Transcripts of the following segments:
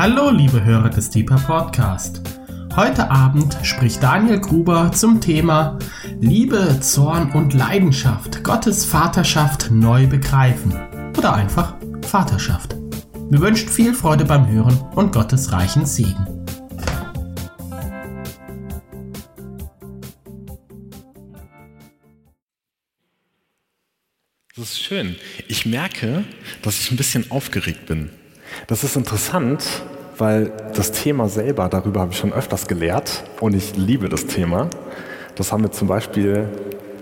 Hallo, liebe Hörer des Deeper Podcast. Heute Abend spricht Daniel Gruber zum Thema Liebe, Zorn und Leidenschaft, Gottes Vaterschaft neu begreifen oder einfach Vaterschaft. Wir wünschen viel Freude beim Hören und Gottes reichen Segen. Das ist schön. Ich merke, dass ich ein bisschen aufgeregt bin. Das ist interessant, weil das Thema selber, darüber habe ich schon öfters gelehrt und ich liebe das Thema. Das haben wir zum Beispiel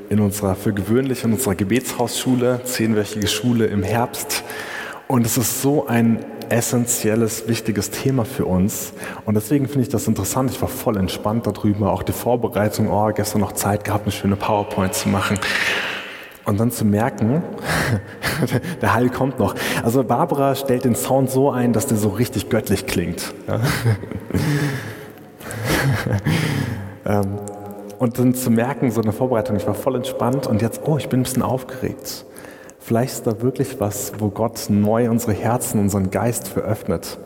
in unserer für gewöhnlich in unserer Gebetshausschule, zehnwöchige Schule im Herbst. Und es ist so ein essentielles, wichtiges Thema für uns. Und deswegen finde ich das interessant. Ich war voll entspannt darüber. Auch die Vorbereitung, oh, gestern noch Zeit gehabt, eine schöne PowerPoint zu machen. Und dann zu merken, der Heil kommt noch. Also Barbara stellt den Sound so ein, dass der so richtig göttlich klingt. Ähm, und dann zu merken, so eine Vorbereitung, ich war voll entspannt und jetzt, oh, ich bin ein bisschen aufgeregt. Vielleicht ist da wirklich was, wo Gott neu unsere Herzen, unseren Geist veröffnet.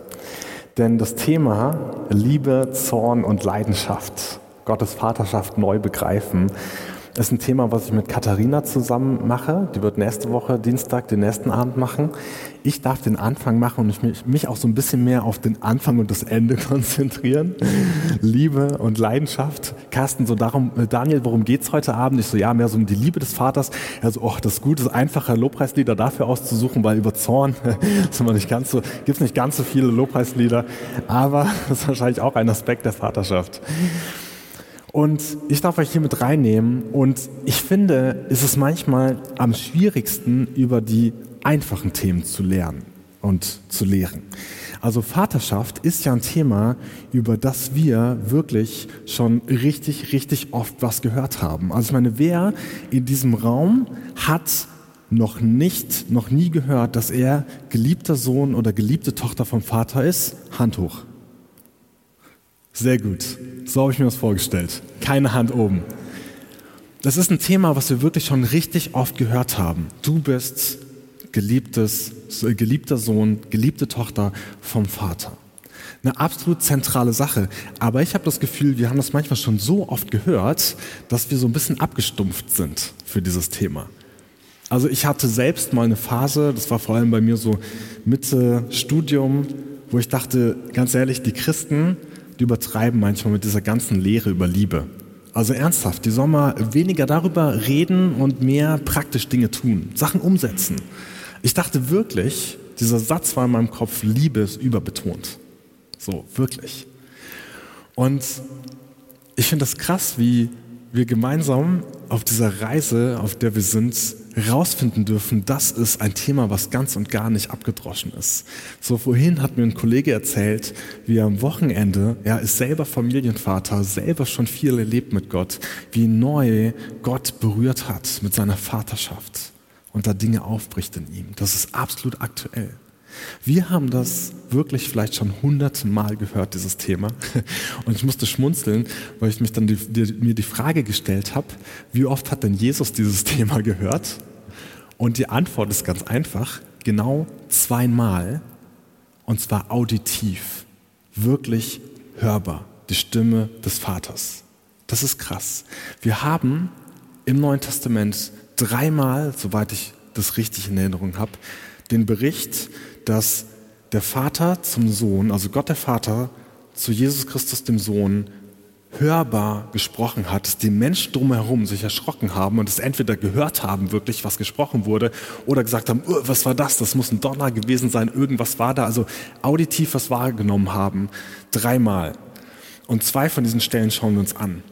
Denn das Thema Liebe, Zorn und Leidenschaft, Gottes Vaterschaft neu begreifen, das ist ein Thema, was ich mit Katharina zusammen mache. Die wird nächste Woche Dienstag den nächsten Abend machen. Ich darf den Anfang machen und ich mich auch so ein bisschen mehr auf den Anfang und das Ende konzentrieren. Liebe und Leidenschaft. Carsten, so darum, äh, Daniel, worum geht's heute Abend? Ich so, ja, mehr so um die Liebe des Vaters. Also, oh, das ist gut, das ist einfacher, Lobpreislieder dafür auszusuchen, weil über Zorn ist immer nicht ganz so, gibt's nicht ganz so viele Lobpreislieder. Aber das ist wahrscheinlich auch ein Aspekt der Vaterschaft. Und ich darf euch hier mit reinnehmen. Und ich finde, es ist manchmal am schwierigsten, über die einfachen Themen zu lernen und zu lehren. Also Vaterschaft ist ja ein Thema, über das wir wirklich schon richtig, richtig oft was gehört haben. Also ich meine, wer in diesem Raum hat noch nicht, noch nie gehört, dass er geliebter Sohn oder geliebte Tochter vom Vater ist? Hand hoch. Sehr gut. So habe ich mir das vorgestellt. Keine Hand oben. Das ist ein Thema, was wir wirklich schon richtig oft gehört haben. Du bist geliebtes, geliebter Sohn, geliebte Tochter vom Vater. Eine absolut zentrale Sache. Aber ich habe das Gefühl, wir haben das manchmal schon so oft gehört, dass wir so ein bisschen abgestumpft sind für dieses Thema. Also ich hatte selbst mal eine Phase, das war vor allem bei mir so Mitte Studium, wo ich dachte, ganz ehrlich, die Christen, die übertreiben manchmal mit dieser ganzen Lehre über Liebe. Also ernsthaft, die sollen mal weniger darüber reden und mehr praktisch Dinge tun, Sachen umsetzen. Ich dachte wirklich, dieser Satz war in meinem Kopf, Liebe ist überbetont. So, wirklich. Und ich finde das krass, wie wir gemeinsam auf dieser Reise, auf der wir sind, herausfinden dürfen, das ist ein Thema, was ganz und gar nicht abgedroschen ist. So vorhin hat mir ein Kollege erzählt, wie er am Wochenende, er ist selber Familienvater, selber schon viel erlebt mit Gott, wie neu Gott berührt hat mit seiner Vaterschaft und da Dinge aufbricht in ihm. Das ist absolut aktuell. Wir haben das wirklich vielleicht schon hunderte Mal gehört, dieses Thema. Und ich musste schmunzeln, weil ich mich dann die, die, mir die Frage gestellt habe, wie oft hat denn Jesus dieses Thema gehört? Und die Antwort ist ganz einfach, genau zweimal. Und zwar auditiv, wirklich hörbar, die Stimme des Vaters. Das ist krass. Wir haben im Neuen Testament dreimal, soweit ich das richtig in Erinnerung habe, den Bericht dass der Vater zum Sohn, also Gott der Vater, zu Jesus Christus dem Sohn hörbar gesprochen hat, dass die Menschen drumherum sich erschrocken haben und es entweder gehört haben, wirklich, was gesprochen wurde, oder gesagt haben, oh, was war das? Das muss ein Donner gewesen sein, irgendwas war da. Also auditiv was wahrgenommen haben, dreimal. Und zwei von diesen Stellen schauen wir uns an.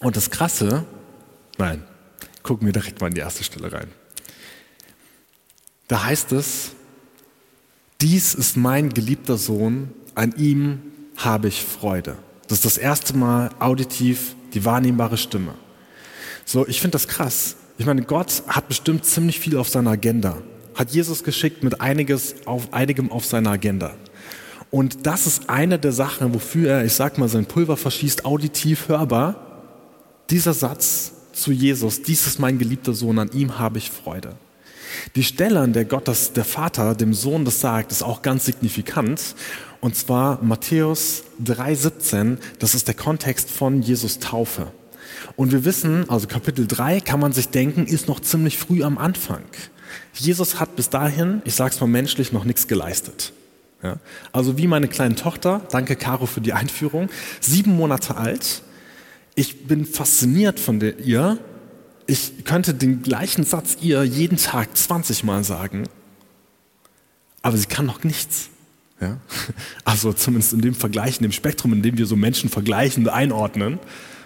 Und das Krasse, nein, gucken wir direkt mal in die erste Stelle rein. Da heißt es, dies ist mein geliebter Sohn, an ihm habe ich Freude. Das ist das erste Mal auditiv die wahrnehmbare Stimme. So, ich finde das krass. Ich meine, Gott hat bestimmt ziemlich viel auf seiner Agenda. Hat Jesus geschickt mit einiges auf, einigem auf seiner Agenda. Und das ist eine der Sachen, wofür er, ich sag mal, sein Pulver verschießt, auditiv hörbar. Dieser Satz zu Jesus, dies ist mein geliebter Sohn, an ihm habe ich Freude. Die Stelle, an der Gott, das, der Vater dem Sohn das sagt, ist auch ganz signifikant. Und zwar Matthäus 3,17, das ist der Kontext von Jesus Taufe. Und wir wissen, also Kapitel 3 kann man sich denken, ist noch ziemlich früh am Anfang. Jesus hat bis dahin, ich sage es mal menschlich, noch nichts geleistet. Ja? Also wie meine kleine Tochter, danke Caro für die Einführung, sieben Monate alt. Ich bin fasziniert von der, ihr. Ich könnte den gleichen Satz ihr jeden Tag 20 Mal sagen, aber sie kann noch nichts. Ja? Also zumindest in dem Vergleich, in dem Spektrum, in dem wir so Menschen vergleichen, einordnen.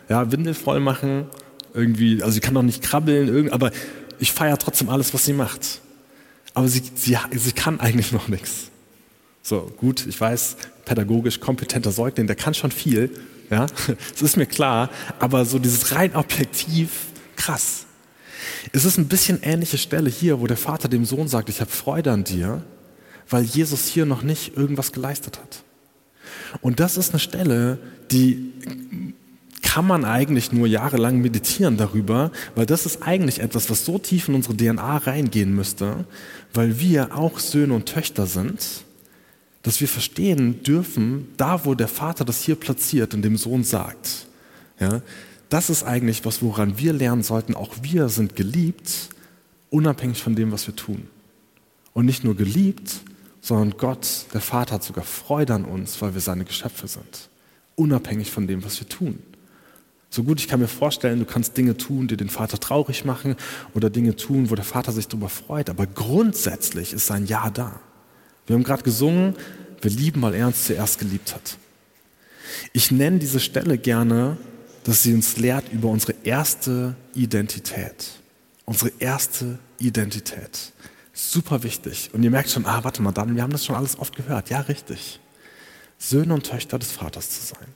Ja, Windel voll machen, irgendwie, also sie kann noch nicht krabbeln, aber ich feiere trotzdem alles, was sie macht. Aber sie, sie, sie kann eigentlich noch nichts. So, gut, ich weiß, pädagogisch kompetenter Säugling, der kann schon viel, ja, das ist mir klar, aber so dieses rein objektiv, krass. Es ist ein bisschen ähnliche Stelle hier, wo der Vater dem Sohn sagt, ich habe Freude an dir, weil Jesus hier noch nicht irgendwas geleistet hat. Und das ist eine Stelle, die kann man eigentlich nur jahrelang meditieren darüber, weil das ist eigentlich etwas, was so tief in unsere DNA reingehen müsste, weil wir auch Söhne und Töchter sind, dass wir verstehen dürfen, da wo der Vater das hier platziert und dem Sohn sagt, ja, das ist eigentlich was, woran wir lernen sollten, auch wir sind geliebt, unabhängig von dem, was wir tun. Und nicht nur geliebt, sondern Gott, der Vater, hat sogar Freude an uns, weil wir seine Geschöpfe sind, unabhängig von dem, was wir tun. So gut ich kann mir vorstellen, du kannst Dinge tun, die den Vater traurig machen oder Dinge tun, wo der Vater sich darüber freut. Aber grundsätzlich ist sein Ja da. Wir haben gerade gesungen, wir lieben, weil er uns zuerst geliebt hat. Ich nenne diese Stelle gerne, dass sie uns lehrt über unsere erste Identität. Unsere erste Identität. Super wichtig. Und ihr merkt schon, ah, warte mal, dann, wir haben das schon alles oft gehört. Ja, richtig. Söhne und Töchter des Vaters zu sein.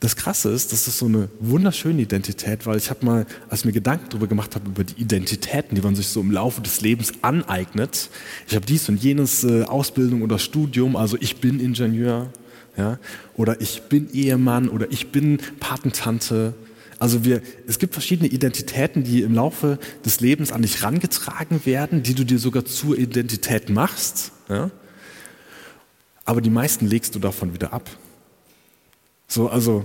Das Krasse ist, das ist so eine wunderschöne Identität, weil ich habe mal, als ich mir Gedanken darüber gemacht habe, über die Identitäten, die man sich so im Laufe des Lebens aneignet. Ich habe dies und jenes äh, Ausbildung oder Studium, also ich bin Ingenieur, ja, oder ich bin Ehemann oder ich bin Patentante. Also wir, es gibt verschiedene Identitäten, die im Laufe des Lebens an dich rangetragen werden, die du dir sogar zur Identität machst. Ja? Aber die meisten legst du davon wieder ab. So, also,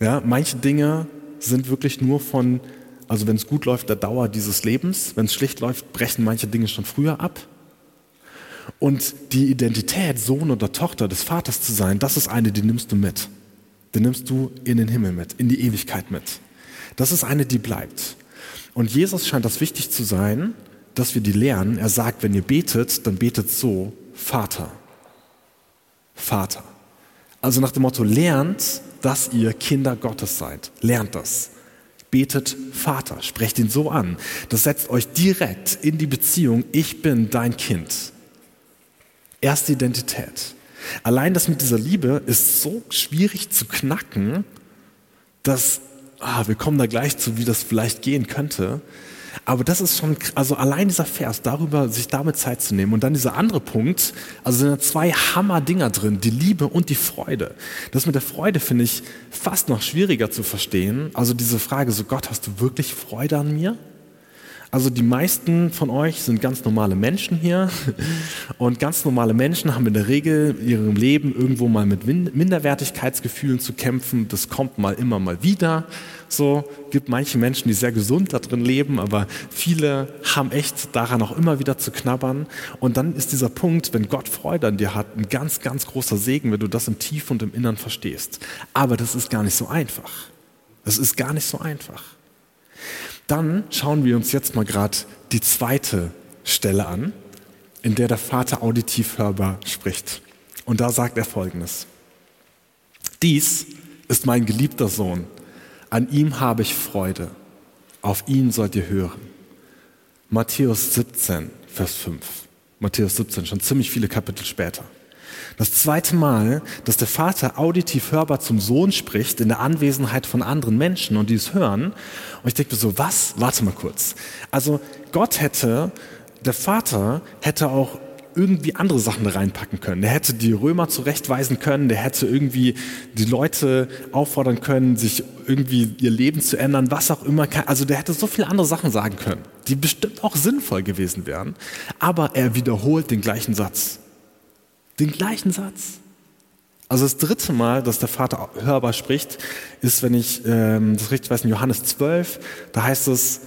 ja, manche Dinge sind wirklich nur von, also wenn es gut läuft, der Dauer dieses Lebens. Wenn es schlecht läuft, brechen manche Dinge schon früher ab. Und die Identität, Sohn oder Tochter des Vaters zu sein, das ist eine, die nimmst du mit. Die nimmst du in den Himmel mit, in die Ewigkeit mit. Das ist eine, die bleibt. Und Jesus scheint das wichtig zu sein, dass wir die lernen. Er sagt, wenn ihr betet, dann betet so, Vater. Vater. Also nach dem Motto, lernt, dass ihr Kinder Gottes seid. Lernt das. Betet Vater, sprecht ihn so an. Das setzt euch direkt in die Beziehung, ich bin dein Kind. Erste Identität. Allein das mit dieser Liebe ist so schwierig zu knacken, dass, ah, wir kommen da gleich zu, wie das vielleicht gehen könnte. Aber das ist schon, also allein dieser Vers, darüber, sich damit Zeit zu nehmen. Und dann dieser andere Punkt, also sind da zwei Hammer-Dinger drin, die Liebe und die Freude. Das mit der Freude finde ich fast noch schwieriger zu verstehen. Also diese Frage, so Gott, hast du wirklich Freude an mir? Also die meisten von euch sind ganz normale Menschen hier und ganz normale Menschen haben in der Regel in ihrem Leben irgendwo mal mit Minderwertigkeitsgefühlen zu kämpfen. Das kommt mal immer mal wieder. So gibt manche Menschen, die sehr gesund da drin leben, aber viele haben echt daran auch immer wieder zu knabbern. Und dann ist dieser Punkt, wenn Gott Freude an dir hat, ein ganz, ganz großer Segen, wenn du das im Tief und im Innern verstehst. Aber das ist gar nicht so einfach. Das ist gar nicht so einfach. Dann schauen wir uns jetzt mal gerade die zweite Stelle an, in der der Vater auditiv hörbar spricht. Und da sagt er Folgendes. Dies ist mein geliebter Sohn. An ihm habe ich Freude. Auf ihn sollt ihr hören. Matthäus 17, Vers 5. Matthäus 17, schon ziemlich viele Kapitel später. Das zweite Mal, dass der Vater auditiv hörbar zum Sohn spricht in der Anwesenheit von anderen Menschen und die es hören. Und ich denke mir so, was? Warte mal kurz. Also Gott hätte, der Vater hätte auch irgendwie andere Sachen reinpacken können. Der hätte die Römer zurechtweisen können, der hätte irgendwie die Leute auffordern können, sich irgendwie ihr Leben zu ändern, was auch immer. Also der hätte so viele andere Sachen sagen können, die bestimmt auch sinnvoll gewesen wären. Aber er wiederholt den gleichen Satz. Den gleichen Satz. Also das dritte Mal, dass der Vater hörbar spricht, ist, wenn ich ähm, das richtig weiß, in Johannes 12, da heißt es,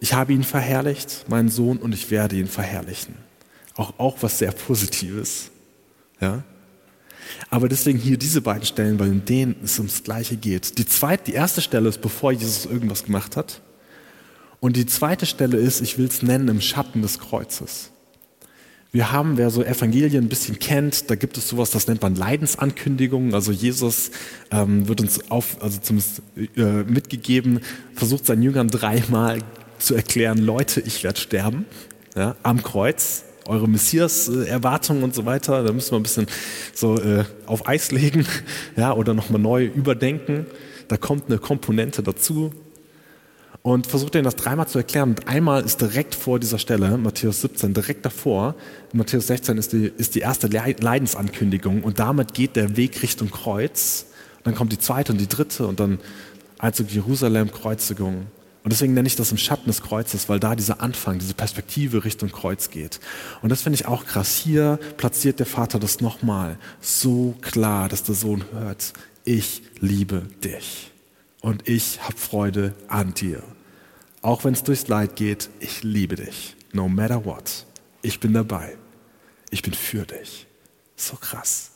ich habe ihn verherrlicht, meinen Sohn, und ich werde ihn verherrlichen. Auch, auch was sehr Positives. Ja? Aber deswegen hier diese beiden Stellen, weil in denen es ums Gleiche geht. Die, zweite, die erste Stelle ist, bevor Jesus irgendwas gemacht hat. Und die zweite Stelle ist, ich will es nennen, im Schatten des Kreuzes. Wir haben, wer so Evangelien ein bisschen kennt, da gibt es sowas, das nennt man Leidensankündigungen. Also Jesus ähm, wird uns auf, also zumindest äh, mitgegeben, versucht seinen Jüngern dreimal zu erklären, Leute, ich werde sterben ja, am Kreuz. Eure Messias-Erwartungen und so weiter, da müssen wir ein bisschen so äh, auf Eis legen ja, oder nochmal neu überdenken. Da kommt eine Komponente dazu und versucht ihnen das dreimal zu erklären. Und einmal ist direkt vor dieser Stelle, Matthäus 17, direkt davor, Matthäus 16 ist die, ist die erste Leidensankündigung und damit geht der Weg Richtung Kreuz. Und dann kommt die zweite und die dritte und dann Einzug Jerusalem, Kreuzigung. Und deswegen nenne ich das im Schatten des Kreuzes, weil da dieser Anfang, diese Perspektive Richtung Kreuz geht. Und das finde ich auch krass. Hier platziert der Vater das nochmal so klar, dass der Sohn hört, ich liebe dich und ich habe Freude an dir. Auch wenn es durchs Leid geht, ich liebe dich. No matter what. Ich bin dabei. Ich bin für dich. So krass.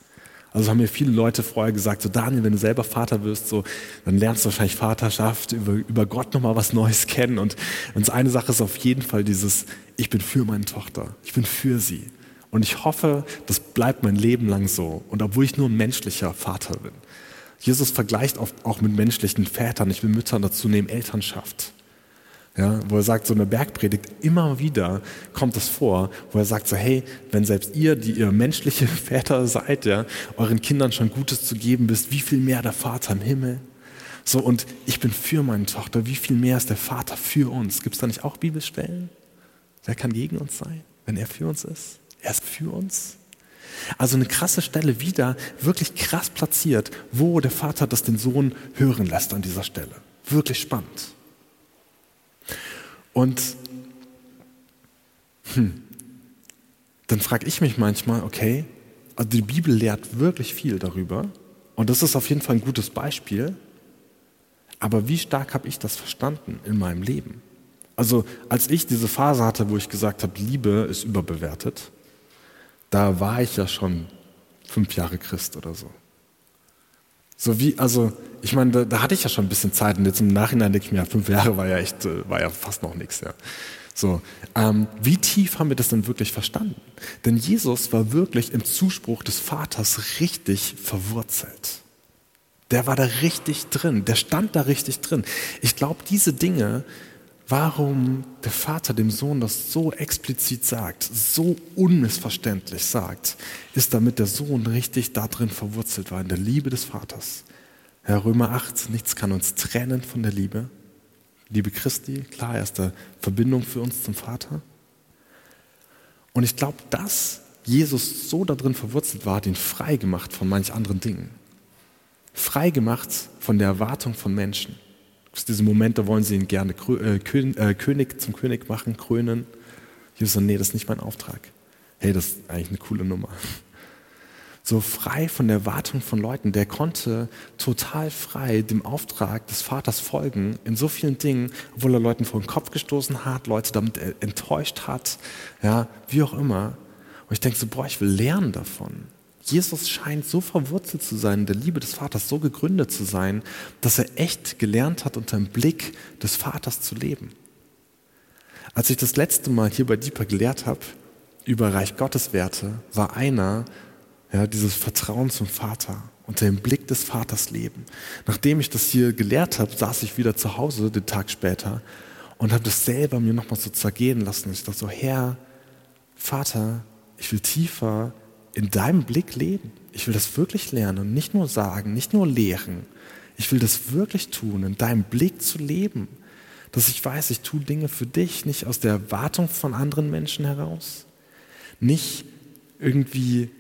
Also haben mir viele Leute vorher gesagt, so Daniel, wenn du selber Vater wirst, so, dann lernst du wahrscheinlich Vaterschaft, über, über Gott nochmal was Neues kennen. Und, und eine Sache ist auf jeden Fall dieses, ich bin für meine Tochter, ich bin für sie. Und ich hoffe, das bleibt mein Leben lang so. Und obwohl ich nur ein menschlicher Vater bin. Jesus vergleicht oft auch mit menschlichen Vätern, ich will Müttern dazu nehmen, Elternschaft. Ja, wo er sagt, so eine Bergpredigt, immer wieder kommt es vor, wo er sagt so, hey, wenn selbst ihr, die ihr menschliche Väter seid, ja, euren Kindern schon Gutes zu geben wisst, wie viel mehr der Vater im Himmel? So, und ich bin für meine Tochter, wie viel mehr ist der Vater für uns? Gibt es da nicht auch Bibelstellen? Wer kann gegen uns sein, wenn er für uns ist? Er ist für uns. Also eine krasse Stelle wieder, wirklich krass platziert, wo der Vater das den Sohn hören lässt an dieser Stelle. Wirklich spannend. Und hm, dann frage ich mich manchmal, okay, also die Bibel lehrt wirklich viel darüber und das ist auf jeden Fall ein gutes Beispiel, aber wie stark habe ich das verstanden in meinem Leben? Also als ich diese Phase hatte, wo ich gesagt habe, Liebe ist überbewertet, da war ich ja schon fünf Jahre Christ oder so. So wie, also, ich meine, da, da, hatte ich ja schon ein bisschen Zeit und jetzt im Nachhinein denke ich mir, fünf Jahre war ja echt, äh, war ja fast noch nichts, ja. So, ähm, wie tief haben wir das denn wirklich verstanden? Denn Jesus war wirklich im Zuspruch des Vaters richtig verwurzelt. Der war da richtig drin, der stand da richtig drin. Ich glaube, diese Dinge warum der Vater dem Sohn das so explizit sagt, so unmissverständlich sagt, ist damit der Sohn richtig darin verwurzelt war, in der Liebe des Vaters. Herr Römer 8, nichts kann uns trennen von der Liebe. Liebe Christi, klar, erste Verbindung für uns zum Vater. Und ich glaube, dass Jesus so darin verwurzelt war, hat ihn frei gemacht von manch anderen Dingen. Frei gemacht von der Erwartung von Menschen es diese Momente, wollen sie ihn gerne äh, äh, König zum König machen, krönen. Jesus sagt, nee, das ist nicht mein Auftrag. Hey, das ist eigentlich eine coole Nummer. So frei von der Wartung von Leuten, der konnte total frei dem Auftrag des Vaters folgen in so vielen Dingen, obwohl er Leuten vor den Kopf gestoßen hat, Leute damit enttäuscht hat, ja, wie auch immer. Und ich denke so, boah, ich will lernen davon. Jesus scheint so verwurzelt zu sein, der Liebe des Vaters so gegründet zu sein, dass er echt gelernt hat, unter dem Blick des Vaters zu leben. Als ich das letzte Mal hier bei Deeper gelehrt habe über Reich Gottes Werte, war einer, ja, dieses Vertrauen zum Vater, unter dem Blick des Vaters leben. Nachdem ich das hier gelehrt habe, saß ich wieder zu Hause den Tag später und habe das selber mir nochmal so zergehen lassen. Ich dachte so, Herr, Vater, ich will tiefer in deinem Blick leben. Ich will das wirklich lernen und nicht nur sagen, nicht nur lehren. Ich will das wirklich tun, in deinem Blick zu leben. Dass ich weiß, ich tue Dinge für dich, nicht aus der Erwartung von anderen Menschen heraus. Nicht irgendwie,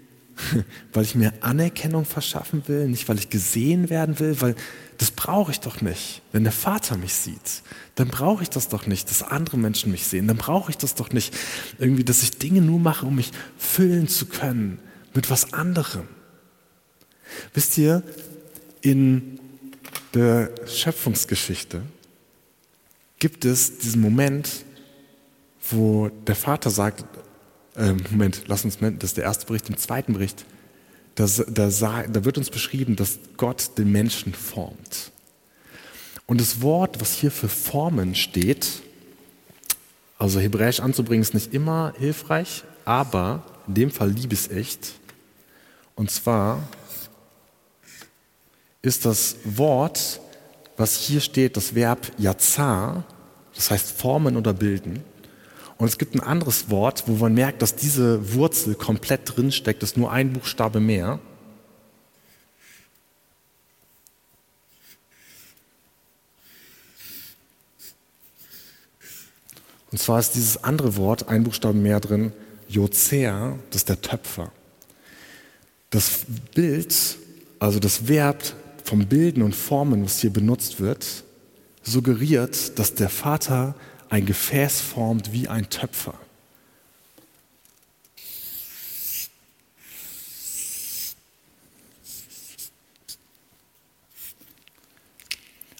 weil ich mir Anerkennung verschaffen will, nicht weil ich gesehen werden will, weil das brauche ich doch nicht. Wenn der Vater mich sieht, dann brauche ich das doch nicht, dass andere Menschen mich sehen. Dann brauche ich das doch nicht, irgendwie, dass ich Dinge nur mache, um mich füllen zu können mit was anderem. Wisst ihr, in der Schöpfungsgeschichte gibt es diesen Moment, wo der Vater sagt, äh, Moment, lass uns, das ist der erste Bericht, im zweiten Bericht, da, da, da wird uns beschrieben, dass Gott den Menschen formt. Und das Wort, was hier für Formen steht, also hebräisch anzubringen, ist nicht immer hilfreich, aber in dem Fall liebe ich es echt. Und zwar ist das Wort, was hier steht, das Verb yazar, das heißt formen oder bilden. Und es gibt ein anderes Wort, wo man merkt, dass diese Wurzel komplett drinsteckt, ist nur ein Buchstabe mehr. Und zwar ist dieses andere Wort, ein Buchstaben mehr drin, Jozer, das ist der Töpfer. Das Bild, also das Verb vom Bilden und Formen, was hier benutzt wird, suggeriert, dass der Vater ein Gefäß formt wie ein Töpfer.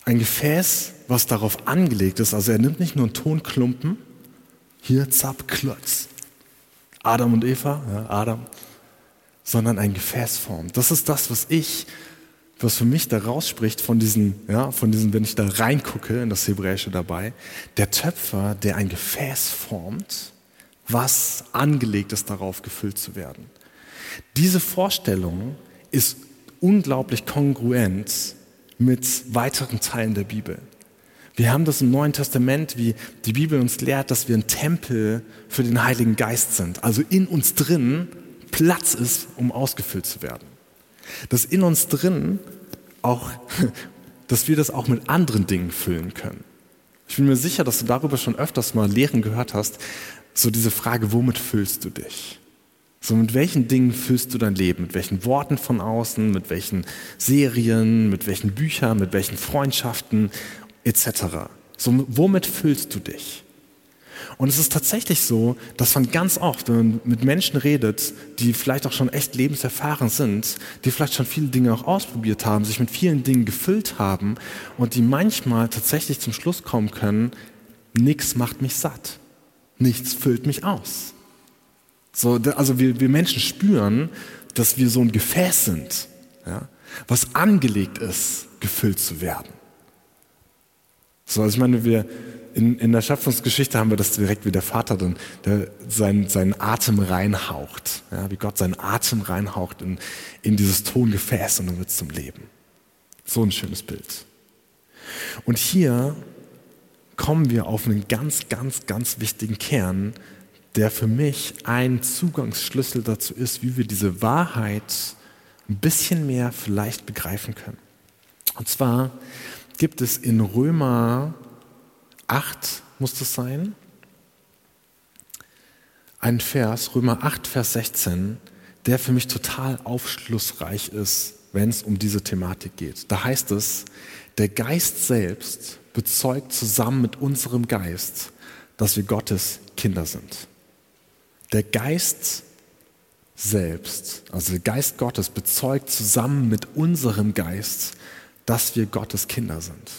Ein Gefäß, was darauf angelegt ist, also er nimmt nicht nur einen Tonklumpen, hier zapp, klotz, Adam und Eva, ja, Adam, sondern ein Gefäß formt. Das ist das, was ich was für mich da rausspricht von diesen, ja, von diesen, wenn ich da reingucke in das Hebräische dabei, der Töpfer, der ein Gefäß formt, was angelegt ist, darauf gefüllt zu werden. Diese Vorstellung ist unglaublich kongruent mit weiteren Teilen der Bibel. Wir haben das im Neuen Testament, wie die Bibel uns lehrt, dass wir ein Tempel für den Heiligen Geist sind. Also in uns drin Platz ist, um ausgefüllt zu werden dass in uns drin auch, dass wir das auch mit anderen Dingen füllen können. Ich bin mir sicher, dass du darüber schon öfters mal Lehren gehört hast, so diese Frage, womit füllst du dich? So mit welchen Dingen füllst du dein Leben? Mit welchen Worten von außen, mit welchen Serien, mit welchen Büchern, mit welchen Freundschaften etc. So womit füllst du dich? Und es ist tatsächlich so, dass man ganz oft, wenn man mit Menschen redet, die vielleicht auch schon echt lebenserfahren sind, die vielleicht schon viele Dinge auch ausprobiert haben, sich mit vielen Dingen gefüllt haben und die manchmal tatsächlich zum Schluss kommen können, nichts macht mich satt, nichts füllt mich aus. So, also wir, wir Menschen spüren, dass wir so ein Gefäß sind, ja, was angelegt ist, gefüllt zu werden. So, also ich meine, wir, in, in der Schöpfungsgeschichte haben wir das direkt wie der Vater dann, der seinen, seinen Atem reinhaucht, ja, wie Gott seinen Atem reinhaucht in, in dieses Tongefäß und dann wird es zum Leben. So ein schönes Bild. Und hier kommen wir auf einen ganz, ganz, ganz wichtigen Kern, der für mich ein Zugangsschlüssel dazu ist, wie wir diese Wahrheit ein bisschen mehr vielleicht begreifen können. Und zwar gibt es in Römer 8 muss das sein. Ein Vers, Römer 8, Vers 16, der für mich total aufschlussreich ist, wenn es um diese Thematik geht. Da heißt es, der Geist selbst bezeugt zusammen mit unserem Geist, dass wir Gottes Kinder sind. Der Geist selbst, also der Geist Gottes bezeugt zusammen mit unserem Geist, dass wir Gottes Kinder sind.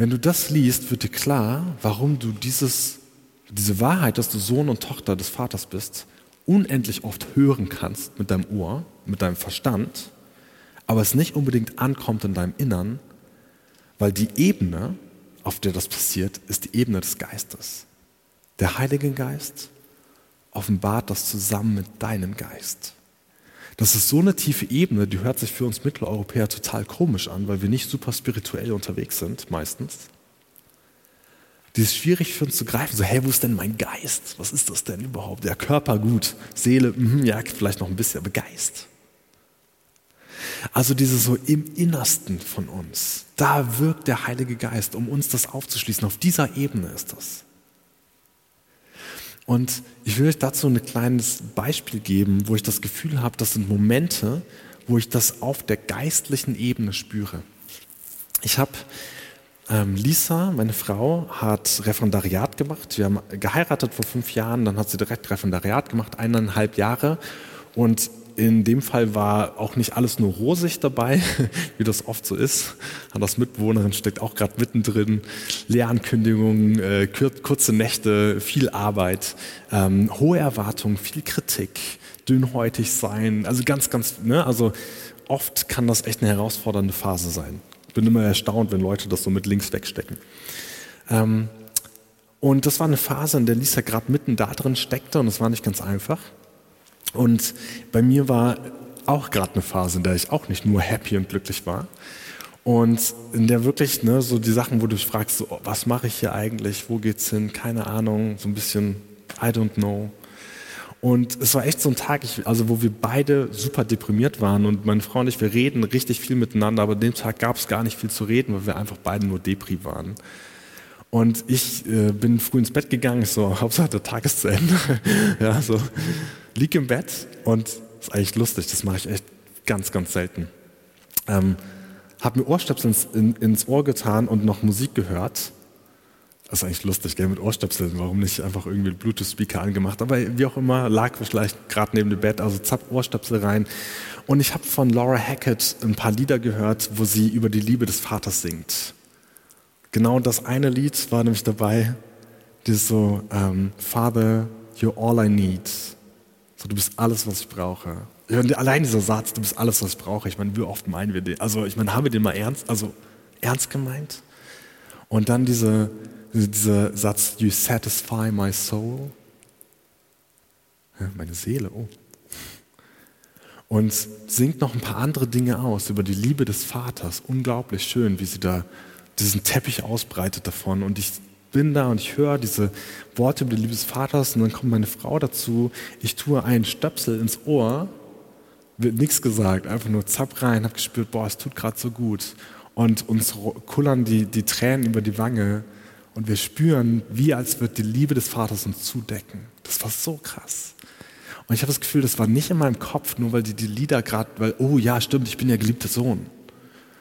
Wenn du das liest, wird dir klar, warum du dieses, diese Wahrheit, dass du Sohn und Tochter des Vaters bist, unendlich oft hören kannst mit deinem Ohr, mit deinem Verstand, aber es nicht unbedingt ankommt in deinem Innern, weil die Ebene, auf der das passiert, ist die Ebene des Geistes. Der Heilige Geist offenbart das zusammen mit deinem Geist. Das ist so eine tiefe Ebene, die hört sich für uns Mitteleuropäer total komisch an, weil wir nicht super spirituell unterwegs sind, meistens. Die ist schwierig für uns zu greifen. So, hey, wo ist denn mein Geist? Was ist das denn überhaupt? Der Körper gut, Seele, mh, ja, vielleicht noch ein bisschen, aber Geist. Also diese so im Innersten von uns, da wirkt der Heilige Geist, um uns das aufzuschließen. Auf dieser Ebene ist das. Und ich will euch dazu ein kleines Beispiel geben, wo ich das Gefühl habe, das sind Momente, wo ich das auf der geistlichen Ebene spüre. Ich habe ähm, Lisa, meine Frau, hat Referendariat gemacht. Wir haben geheiratet vor fünf Jahren, dann hat sie direkt Referendariat gemacht, eineinhalb Jahre. Und in dem Fall war auch nicht alles nur rosig dabei, wie das oft so ist. Hannas Mitbewohnerin steckt auch gerade mittendrin. Lehrankündigungen, äh, kurze Nächte, viel Arbeit, ähm, hohe Erwartungen, viel Kritik, dünnhäutig sein. Also ganz, ganz, ne? also oft kann das echt eine herausfordernde Phase sein. Ich bin immer erstaunt, wenn Leute das so mit links wegstecken. Ähm, und das war eine Phase, in der Lisa gerade mitten da drin steckte und es war nicht ganz einfach. Und bei mir war auch gerade eine Phase, in der ich auch nicht nur happy und glücklich war. Und in der wirklich, ne, so die Sachen, wo du dich fragst, so, was mache ich hier eigentlich, wo geht's hin, keine Ahnung, so ein bisschen I don't know. Und es war echt so ein Tag, ich, also wo wir beide super deprimiert waren und meine Frau und ich, wir reden richtig viel miteinander, aber an dem Tag gab es gar nicht viel zu reden, weil wir einfach beide nur Depri waren. Und ich äh, bin früh ins Bett gegangen, so, Hauptsache der Tag ist zu Ende. ja, so, lieg im Bett und das ist eigentlich lustig, das mache ich echt ganz, ganz selten. Ähm, habe mir Ohrstöpsel ins, in, ins Ohr getan und noch Musik gehört das ist eigentlich lustig, gell, mit Ohrstöpseln. Warum nicht einfach irgendwie Bluetooth-Speaker angemacht? Aber wie auch immer, lag vielleicht gerade neben dem Bett, also zapp Ohrstöpsel rein. Und ich habe von Laura Hackett ein paar Lieder gehört, wo sie über die Liebe des Vaters singt. Genau das eine Lied war nämlich dabei, dieses so, ähm, Father, you're all I need. So, du bist alles, was ich brauche. Allein dieser Satz, du bist alles, was ich brauche. Ich meine, wie oft meinen wir den? Also, ich meine, haben wir den mal ernst, also ernst gemeint? Und dann diese, dieser Satz, You satisfy my soul. Ja, meine Seele, oh. Und singt noch ein paar andere Dinge aus über die Liebe des Vaters. Unglaublich schön, wie sie da diesen Teppich ausbreitet davon. Und ich bin da und ich höre diese Worte über die Liebe des Vaters und dann kommt meine Frau dazu. Ich tue einen Stöpsel ins Ohr, wird nichts gesagt, einfach nur zapp rein, habe gespürt, boah, es tut gerade so gut. Und uns kullern die, die Tränen über die Wange und wir spüren, wie als wird die Liebe des Vaters uns zudecken. Das war so krass. Und ich habe das Gefühl, das war nicht in meinem Kopf, nur weil die, die Lieder gerade, weil, oh ja, stimmt, ich bin der geliebte Sohn.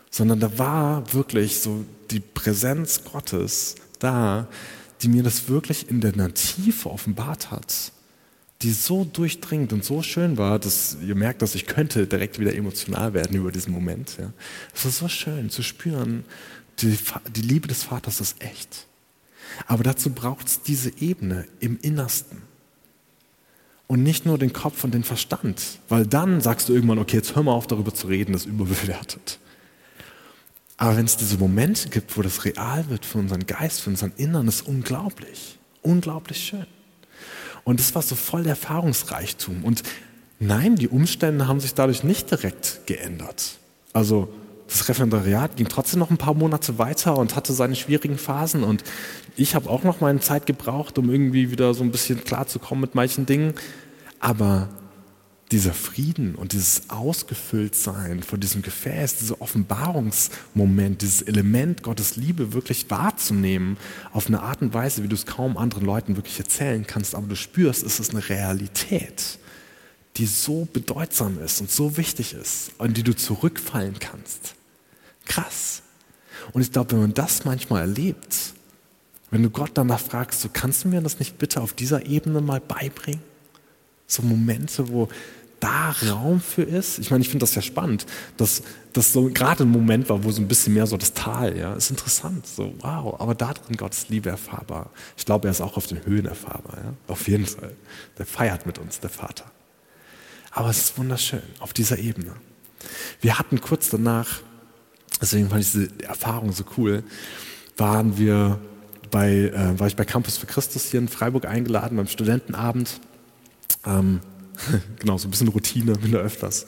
Sondern da war wirklich so die Präsenz Gottes da, die mir das wirklich in der Tiefe offenbart hat, die so durchdringend und so schön war, dass ihr merkt, dass ich könnte direkt wieder emotional werden über diesen Moment. Ja. Es war so schön zu spüren, die, die Liebe des Vaters ist echt. Aber dazu braucht es diese Ebene im Innersten. Und nicht nur den Kopf und den Verstand, weil dann sagst du irgendwann, okay, jetzt hör mal auf darüber zu reden, das ist überbewertet. Aber wenn es diese Momente gibt, wo das real wird für unseren Geist, für unseren Innern, ist unglaublich, unglaublich schön. Und das war so voll Erfahrungsreichtum. Und nein, die Umstände haben sich dadurch nicht direkt geändert. Also das Referendariat ging trotzdem noch ein paar Monate weiter und hatte seine schwierigen Phasen. Und ich habe auch noch meine Zeit gebraucht, um irgendwie wieder so ein bisschen klarzukommen mit manchen Dingen. Aber dieser Frieden und dieses Ausgefülltsein von diesem Gefäß, dieser Offenbarungsmoment, dieses Element Gottes Liebe wirklich wahrzunehmen, auf eine Art und Weise, wie du es kaum anderen Leuten wirklich erzählen kannst, aber du spürst, es ist eine Realität, die so bedeutsam ist und so wichtig ist, an die du zurückfallen kannst. Krass. Und ich glaube, wenn man das manchmal erlebt, wenn du Gott danach fragst, so kannst du mir das nicht bitte auf dieser Ebene mal beibringen? So Momente, wo da Raum für ist. Ich meine, ich finde das ja spannend, dass das so gerade ein Moment war, wo so ein bisschen mehr so das Tal, ja, ist interessant, so wow, aber da drin Gottes Liebe erfahrbar. Ich glaube, er ist auch auf den Höhen erfahrbar, ja, auf jeden Fall. Der feiert mit uns, der Vater. Aber es ist wunderschön auf dieser Ebene. Wir hatten kurz danach deswegen fand ich diese Erfahrung so cool, waren wir bei, äh, war ich bei Campus für Christus hier in Freiburg eingeladen beim Studentenabend. Ähm, genau, so ein bisschen Routine, da öfters.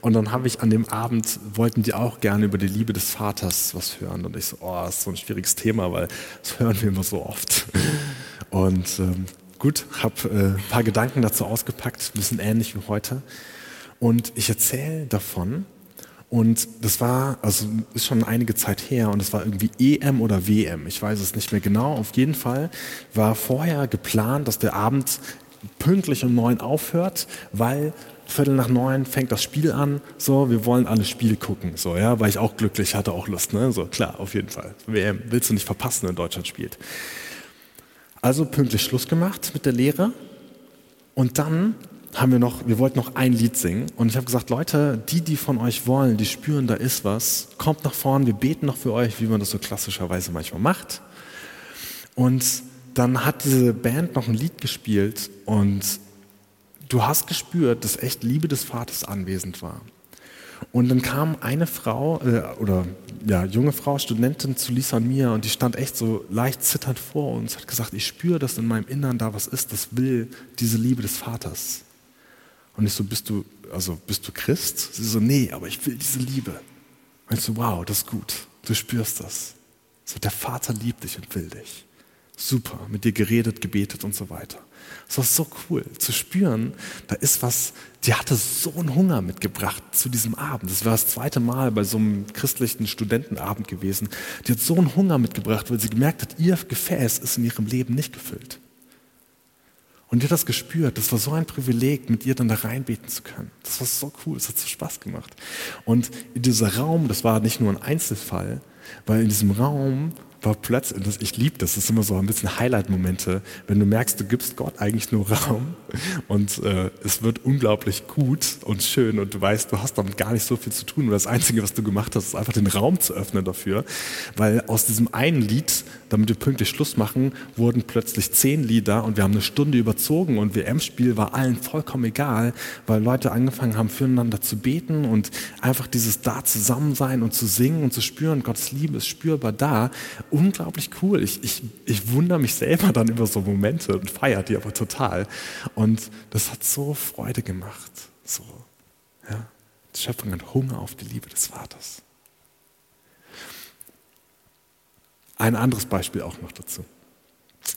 Und dann habe ich an dem Abend, wollten die auch gerne über die Liebe des Vaters was hören. Und ich so, oh, das ist so ein schwieriges Thema, weil das hören wir immer so oft. Und ähm, gut, habe äh, ein paar Gedanken dazu ausgepackt, ein bisschen ähnlich wie heute. Und ich erzähle davon, Und das war, also ist schon einige Zeit her und es war irgendwie EM oder WM, ich weiß es nicht mehr genau. Auf jeden Fall war vorher geplant, dass der Abend pünktlich um neun aufhört, weil Viertel nach neun fängt das Spiel an, so, wir wollen alle Spiel gucken, so, ja, weil ich auch glücklich hatte, auch Lust, ne, so, klar, auf jeden Fall. WM willst du nicht verpassen, wenn Deutschland spielt. Also pünktlich Schluss gemacht mit der Lehre und dann haben wir noch, wir wollten noch ein Lied singen und ich habe gesagt, Leute, die, die von euch wollen, die spüren, da ist was, kommt nach vorne, wir beten noch für euch, wie man das so klassischerweise manchmal macht. Und dann hat diese Band noch ein Lied gespielt und du hast gespürt, dass echt Liebe des Vaters anwesend war. Und dann kam eine Frau, äh, oder ja, junge Frau, Studentin zu Lisa und mir und die stand echt so leicht zitternd vor uns, hat gesagt, ich spüre, dass in meinem Innern da was ist, das will diese Liebe des Vaters. Und ich so, bist du, also bist du Christ? Sie so, nee, aber ich will diese Liebe. Und ich so, wow, das ist gut, du spürst das. So, der Vater liebt dich und will dich. Super, mit dir geredet, gebetet und so weiter. Es war so cool zu spüren, da ist was, die hatte so einen Hunger mitgebracht zu diesem Abend. Das war das zweite Mal bei so einem christlichen Studentenabend gewesen. Die hat so einen Hunger mitgebracht, weil sie gemerkt hat, ihr Gefäß ist in ihrem Leben nicht gefüllt. Und die hat das gespürt. Das war so ein Privileg, mit ihr dann da reinbeten zu können. Das war so cool, es hat so Spaß gemacht. Und in dieser Raum, das war nicht nur ein Einzelfall, weil in diesem Raum war plötzlich, das, ich liebe das, das ist immer so ein bisschen Highlight-Momente, wenn du merkst, du gibst Gott eigentlich nur Raum und äh, es wird unglaublich gut und schön und du weißt, du hast damit gar nicht so viel zu tun. Und das Einzige, was du gemacht hast, ist einfach den Raum zu öffnen dafür, weil aus diesem einen Lied, damit wir pünktlich Schluss machen, wurden plötzlich zehn Lieder und wir haben eine Stunde überzogen und WM-Spiel war allen vollkommen egal, weil Leute angefangen haben, füreinander zu beten und einfach dieses da zusammen sein und zu singen und zu spüren, Gottes Liebe ist spürbar da unglaublich cool. Ich, ich, ich wundere mich selber dann über so Momente und feiere die aber total. Und das hat so Freude gemacht. So, ja. Die Schöpfung hat Hunger auf die Liebe des Vaters. Ein anderes Beispiel auch noch dazu.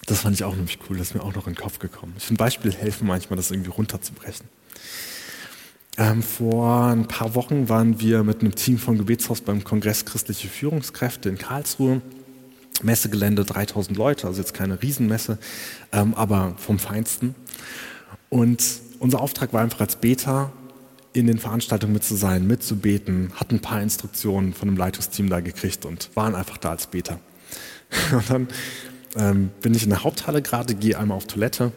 Das fand ich auch nämlich cool, das ist mir auch noch in den Kopf gekommen. Ich finde, Beispiele helfen manchmal, das irgendwie runterzubrechen. Ähm, vor ein paar Wochen waren wir mit einem Team vom Gebetshaus beim Kongress Christliche Führungskräfte in Karlsruhe. Messegelände 3000 Leute, also jetzt keine Riesenmesse, ähm, aber vom Feinsten. Und unser Auftrag war einfach als Beta in den Veranstaltungen mit zu sein, mitzubeten, hatten ein paar Instruktionen von dem Leitungsteam da gekriegt und waren einfach da als Beta. Und dann ähm, bin ich in der Haupthalle gerade, gehe einmal auf Toilette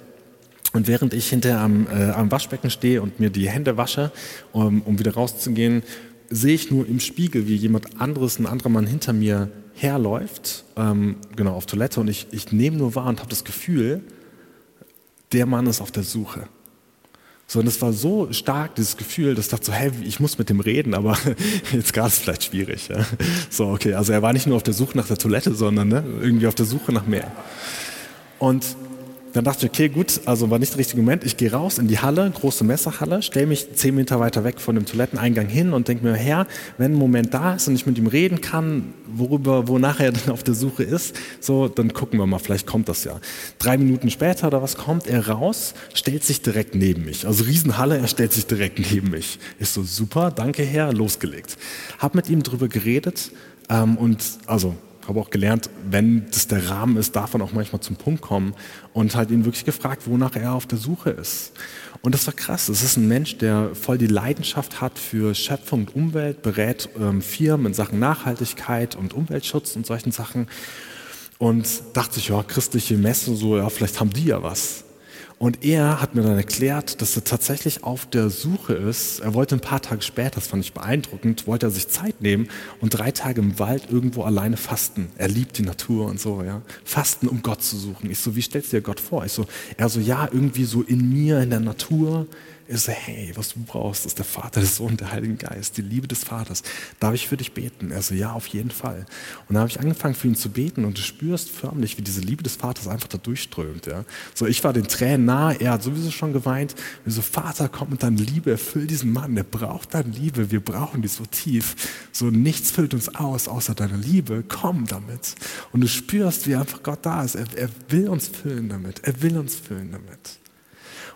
und während ich hinterher am, äh, am Waschbecken stehe und mir die Hände wasche, um, um wieder rauszugehen, sehe ich nur im Spiegel, wie jemand anderes, ein anderer Mann hinter mir herläuft, ähm, genau auf Toilette und ich, ich nehme nur wahr und habe das Gefühl, der Mann ist auf der Suche. So, und es war so stark, dieses Gefühl, dass ich dachte so, hey, ich muss mit dem reden, aber jetzt gerade ist es vielleicht schwierig. Ja. So, okay, also er war nicht nur auf der Suche nach der Toilette, sondern ne, irgendwie auf der Suche nach mehr. Und dann dachte ich, okay, gut, also war nicht der richtige Moment. Ich gehe raus in die Halle, große Messerhalle, stelle mich zehn Meter weiter weg von dem Toiletteneingang hin und denke mir, Herr, wenn ein Moment da ist und ich mit ihm reden kann, worüber, wonach er dann auf der Suche ist, so, dann gucken wir mal, vielleicht kommt das ja. Drei Minuten später oder was kommt er raus, stellt sich direkt neben mich. Also Riesenhalle, er stellt sich direkt neben mich. Ist so super, danke Herr, losgelegt. Hab mit ihm drüber geredet ähm, und also habe auch gelernt, wenn das der Rahmen ist, darf man auch manchmal zum Punkt kommen und halt ihn wirklich gefragt, wonach er auf der Suche ist. Und das war krass. Es ist ein Mensch, der voll die Leidenschaft hat für Schöpfung und Umwelt, berät ähm, Firmen in Sachen Nachhaltigkeit und Umweltschutz und solchen Sachen. Und dachte sich, ja, christliche Messe, so, ja, vielleicht haben die ja was. Und er hat mir dann erklärt, dass er tatsächlich auf der Suche ist. Er wollte ein paar Tage später, das fand ich beeindruckend, wollte er sich Zeit nehmen und drei Tage im Wald irgendwo alleine fasten. Er liebt die Natur und so, ja. Fasten, um Gott zu suchen. Ich so, wie stellst du dir Gott vor? Ich so, er so, ja, irgendwie so in mir, in der Natur, er so, hey, was du brauchst, ist der Vater, der Sohn, der Heilige Geist, die Liebe des Vaters. Darf ich für dich beten? Er so, ja, auf jeden Fall. Und dann habe ich angefangen für ihn zu beten und du spürst förmlich, wie diese Liebe des Vaters einfach da durchströmt. Ja? So, ich war den Tränen nahe, er hat sowieso schon geweint. Wir so, Vater, komm mit deiner Liebe, erfüll diesen Mann, der braucht deine Liebe, wir brauchen die so tief. So, nichts füllt uns aus, außer deiner Liebe, komm damit. Und du spürst, wie einfach Gott da ist. Er, er will uns füllen damit, er will uns füllen damit.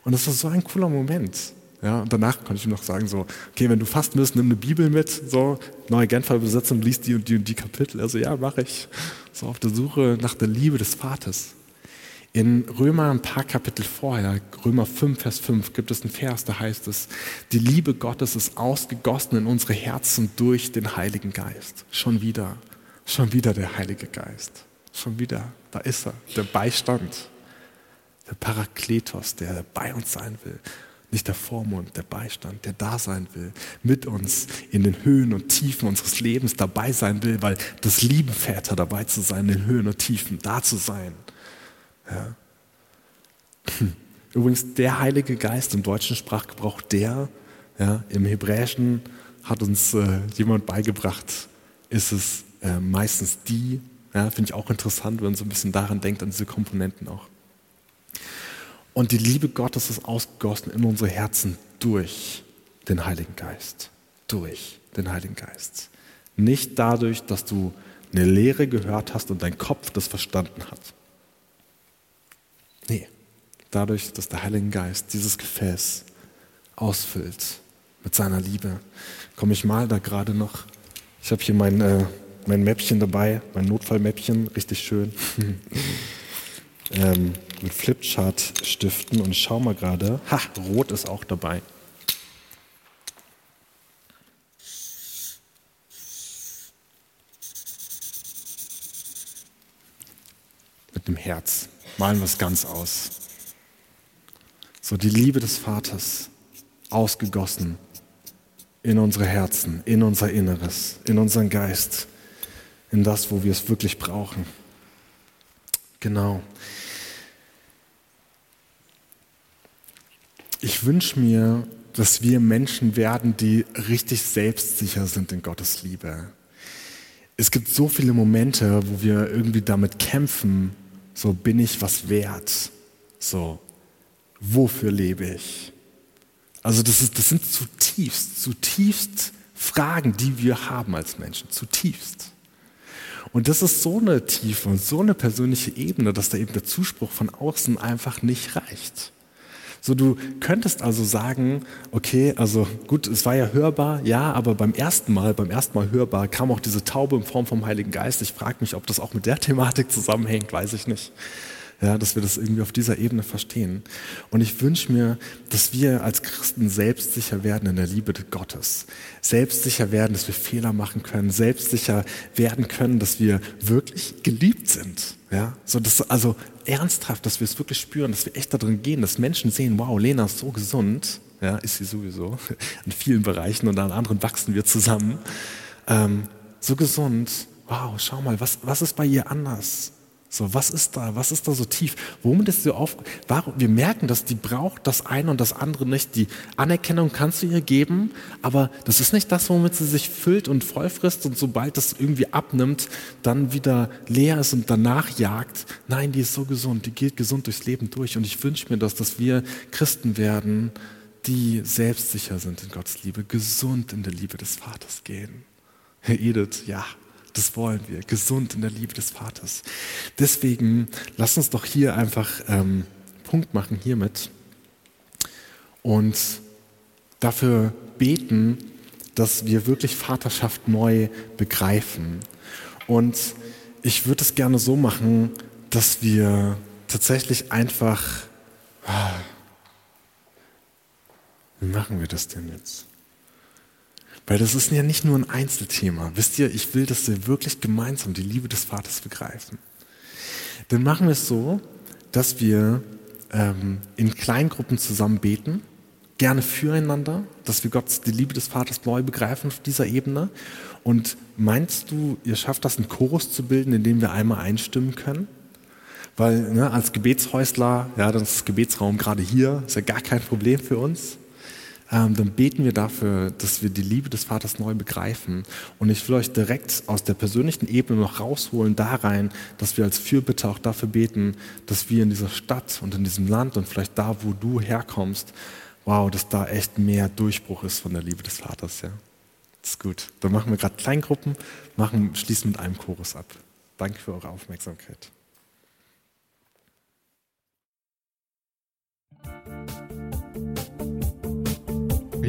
Und das war so ein cooler Moment. Ja, und danach konnte ich ihm noch sagen, so, okay, wenn du fasten willst, nimm eine Bibel mit, so, neue Genfer Übersetzung, liest die und die und die Kapitel. Also ja, mache ich. So auf der Suche nach der Liebe des Vaters. In Römer ein paar Kapitel vorher, Römer 5, Vers 5, gibt es einen Vers, da heißt es, die Liebe Gottes ist ausgegossen in unsere Herzen durch den Heiligen Geist. Schon wieder, schon wieder der Heilige Geist. Schon wieder, da ist er, der Beistand, der Parakletos, der bei uns sein will. Nicht der Vormund, der Beistand, der da sein will, mit uns in den Höhen und Tiefen unseres Lebens dabei sein will, weil das lieben Väter dabei zu sein, in den Höhen und Tiefen da zu sein. Ja. Übrigens, der Heilige Geist im deutschen Sprachgebrauch, der, ja, im Hebräischen hat uns äh, jemand beigebracht, ist es äh, meistens die. Ja, Finde ich auch interessant, wenn man so ein bisschen daran denkt, an diese Komponenten auch. Und die Liebe Gottes ist ausgegossen in unsere Herzen durch den Heiligen Geist. Durch den Heiligen Geist. Nicht dadurch, dass du eine Lehre gehört hast und dein Kopf das verstanden hat. Nee, dadurch, dass der Heilige Geist dieses Gefäß ausfüllt mit seiner Liebe. Komme ich mal da gerade noch. Ich habe hier mein, äh, mein Mäppchen dabei, mein Notfallmäppchen, richtig schön. ähm, mit Flipchart-Stiften und ich schaue mal gerade. Ha, Rot ist auch dabei. Mit dem Herz. Malen wir es ganz aus. So die Liebe des Vaters ausgegossen in unsere Herzen, in unser Inneres, in unseren Geist, in das, wo wir es wirklich brauchen. Genau. Ich wünsche mir, dass wir Menschen werden, die richtig selbstsicher sind in Gottes Liebe. Es gibt so viele Momente, wo wir irgendwie damit kämpfen, so bin ich was wert, so wofür lebe ich. Also das, ist, das sind zutiefst, zutiefst Fragen, die wir haben als Menschen, zutiefst. Und das ist so eine tiefe und so eine persönliche Ebene, dass da eben der Zuspruch von außen einfach nicht reicht. So, du könntest also sagen, okay, also gut, es war ja hörbar, ja, aber beim ersten Mal, beim ersten Mal hörbar kam auch diese Taube in Form vom Heiligen Geist. Ich frage mich, ob das auch mit der Thematik zusammenhängt, weiß ich nicht ja, dass wir das irgendwie auf dieser Ebene verstehen. Und ich wünsche mir, dass wir als Christen selbstsicher werden in der Liebe Gottes. Selbstsicher werden, dass wir Fehler machen können. Selbstsicher werden können, dass wir wirklich geliebt sind. Ja, so das, also ernsthaft, dass wir es wirklich spüren, dass wir echt darin gehen, dass Menschen sehen, wow, Lena ist so gesund. Ja, ist sie sowieso. In vielen Bereichen und an anderen wachsen wir zusammen. Ähm, so gesund. Wow, schau mal, was, was ist bei ihr anders? So, was ist da? Was ist da so tief? Womit ist sie auf? Warum? Wir merken, dass die braucht das eine und das andere nicht. Die Anerkennung kannst du ihr geben, aber das ist nicht das, womit sie sich füllt und voll frisst und sobald das irgendwie abnimmt, dann wieder leer ist und danach jagt. Nein, die ist so gesund, die geht gesund durchs Leben durch und ich wünsche mir das, dass wir Christen werden, die selbstsicher sind in Gottes Liebe, gesund in der Liebe des Vaters gehen. Herr Edith, ja, das wollen wir, gesund in der Liebe des Vaters. Deswegen lass uns doch hier einfach ähm, Punkt machen hiermit und dafür beten, dass wir wirklich Vaterschaft neu begreifen. Und ich würde es gerne so machen, dass wir tatsächlich einfach, ah, wie machen wir das denn jetzt? Weil das ist ja nicht nur ein Einzelthema. Wisst ihr, ich will, dass wir wirklich gemeinsam die Liebe des Vaters begreifen. Dann machen wir es so, dass wir ähm, in Kleingruppen zusammen beten, gerne füreinander, dass wir Gott die Liebe des Vaters neu begreifen auf dieser Ebene. Und meinst du, ihr schafft das, einen Chorus zu bilden, in dem wir einmal einstimmen können? Weil ne, als Gebetshäusler, ja, dann ist Gebetsraum gerade hier, ist ja gar kein Problem für uns dann beten wir dafür, dass wir die Liebe des Vaters neu begreifen. Und ich will euch direkt aus der persönlichen Ebene noch rausholen da rein, dass wir als Fürbitte auch dafür beten, dass wir in dieser Stadt und in diesem Land und vielleicht da, wo du herkommst, wow, dass da echt mehr Durchbruch ist von der Liebe des Vaters. Ja? Das ist gut. Dann machen wir gerade Kleingruppen, machen, schließen mit einem Chorus ab. Danke für eure Aufmerksamkeit.